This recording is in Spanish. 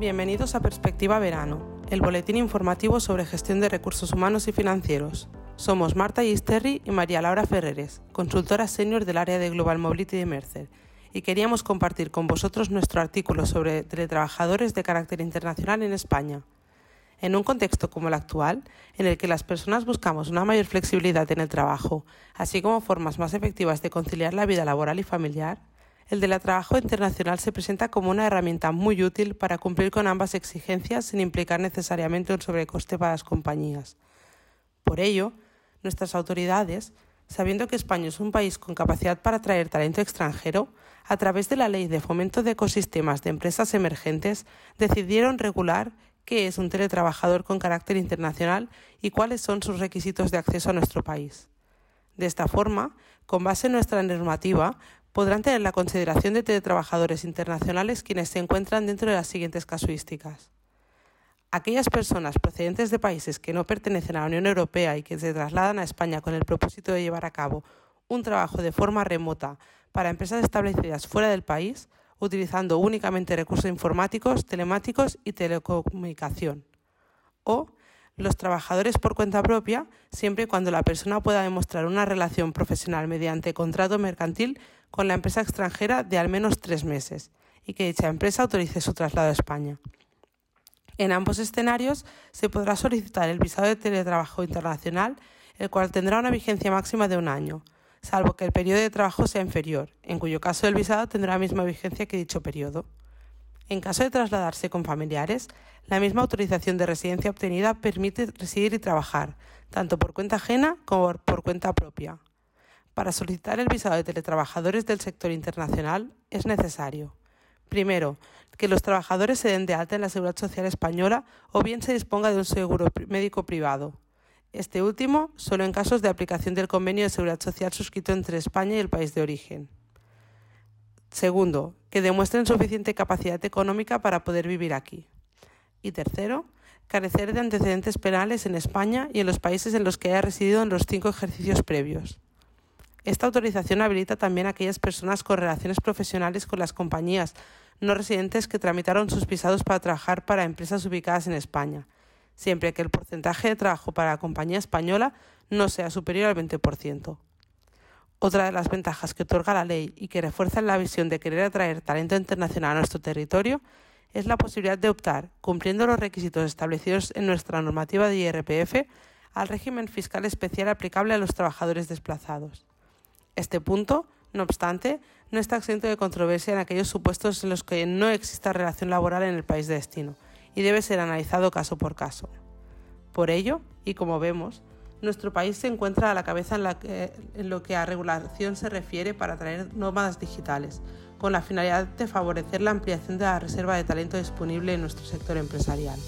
Bienvenidos a Perspectiva Verano, el boletín informativo sobre gestión de recursos humanos y financieros. Somos Marta Gisterri y María Laura Ferreres, consultoras senior del área de Global Mobility de Mercer, y queríamos compartir con vosotros nuestro artículo sobre teletrabajadores de carácter internacional en España. En un contexto como el actual, en el que las personas buscamos una mayor flexibilidad en el trabajo, así como formas más efectivas de conciliar la vida laboral y familiar, el teletrabajo internacional se presenta como una herramienta muy útil para cumplir con ambas exigencias sin implicar necesariamente un sobrecoste para las compañías. Por ello, nuestras autoridades, sabiendo que España es un país con capacidad para atraer talento extranjero, a través de la Ley de Fomento de Ecosistemas de Empresas Emergentes, decidieron regular qué es un teletrabajador con carácter internacional y cuáles son sus requisitos de acceso a nuestro país. De esta forma, con base en nuestra normativa, podrán tener la consideración de teletrabajadores internacionales quienes se encuentran dentro de las siguientes casuísticas. Aquellas personas procedentes de países que no pertenecen a la Unión Europea y que se trasladan a España con el propósito de llevar a cabo un trabajo de forma remota para empresas establecidas fuera del país, utilizando únicamente recursos informáticos, telemáticos y telecomunicación. O los trabajadores por cuenta propia, siempre y cuando la persona pueda demostrar una relación profesional mediante contrato mercantil con la empresa extranjera de al menos tres meses y que dicha empresa autorice su traslado a España. En ambos escenarios se podrá solicitar el visado de teletrabajo internacional, el cual tendrá una vigencia máxima de un año, salvo que el periodo de trabajo sea inferior, en cuyo caso el visado tendrá la misma vigencia que dicho periodo. En caso de trasladarse con familiares, la misma autorización de residencia obtenida permite residir y trabajar, tanto por cuenta ajena como por cuenta propia. Para solicitar el visado de teletrabajadores del sector internacional es necesario, primero, que los trabajadores se den de alta en la Seguridad Social Española o bien se disponga de un seguro médico privado. Este último solo en casos de aplicación del convenio de seguridad social suscrito entre España y el país de origen. Segundo, que demuestren suficiente capacidad económica para poder vivir aquí. Y tercero, carecer de antecedentes penales en España y en los países en los que haya residido en los cinco ejercicios previos. Esta autorización habilita también a aquellas personas con relaciones profesionales con las compañías no residentes que tramitaron sus visados para trabajar para empresas ubicadas en España, siempre que el porcentaje de trabajo para la compañía española no sea superior al 20%. Otra de las ventajas que otorga la ley y que refuerza la visión de querer atraer talento internacional a nuestro territorio es la posibilidad de optar, cumpliendo los requisitos establecidos en nuestra normativa de IRPF, al régimen fiscal especial aplicable a los trabajadores desplazados. Este punto, no obstante, no está exento de controversia en aquellos supuestos en los que no exista relación laboral en el país de destino y debe ser analizado caso por caso. Por ello, y como vemos, nuestro país se encuentra a la cabeza en, lo que a regulación se refiere para atraer nómadas digitales, con la finalidad de favorecer la ampliación de la reserva de talento disponible en nuestro sector empresarial.